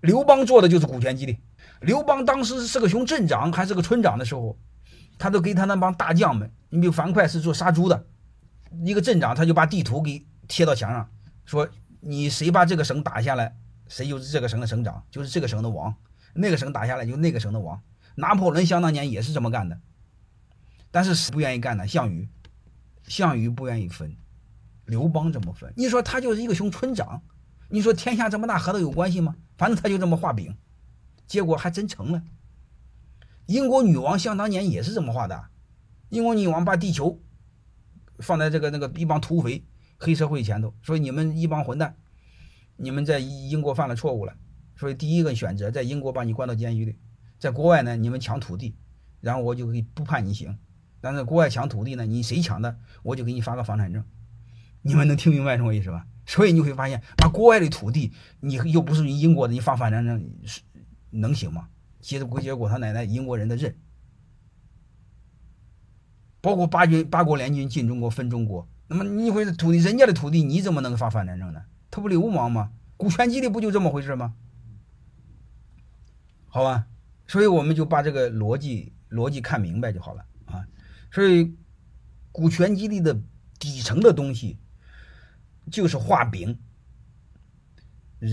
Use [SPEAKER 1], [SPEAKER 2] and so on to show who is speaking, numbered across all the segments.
[SPEAKER 1] 刘邦做的就是股权激励。刘邦当时是个熊镇长还是个村长的时候，他都给他那帮大将们，你比如樊哙是做杀猪的，一个镇长他就把地图给贴到墙上，说你谁把这个省打下来，谁就是这个省的省长，就是这个省的王；那个省打下来就那个省的王。拿破仑想当年也是这么干的，但是谁不愿意干呢？项羽，项羽不愿意分，刘邦怎么分。你说他就是一个熊村长，你说天下这么大和他有关系吗？反正他就这么画饼。结果还真成了。英国女王想当年也是这么画的，英国女王把地球放在这个那个一帮土匪、黑社会前头，说你们一帮混蛋，你们在英国犯了错误了，所以第一个选择在英国把你关到监狱里，在国外呢你们抢土地，然后我就给不判你刑，但是国外抢土地呢，你谁抢的，我就给你发个房产证。你们能听明白什么意思吧？所以你会发现，啊国外的土地，你又不是你英国的，你发反战争是。能行吗？结果结果他奶奶英国人的认，包括八军八国联军进中国分中国，那么你会土地人家的土地你怎么能发反战争呢？他不流氓吗？股权激励不就这么回事吗？好吧，所以我们就把这个逻辑逻辑看明白就好了啊。所以股权激励的底层的东西就是画饼，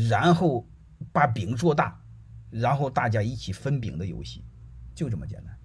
[SPEAKER 1] 然后把饼做大。然后大家一起分饼的游戏，就这么简单。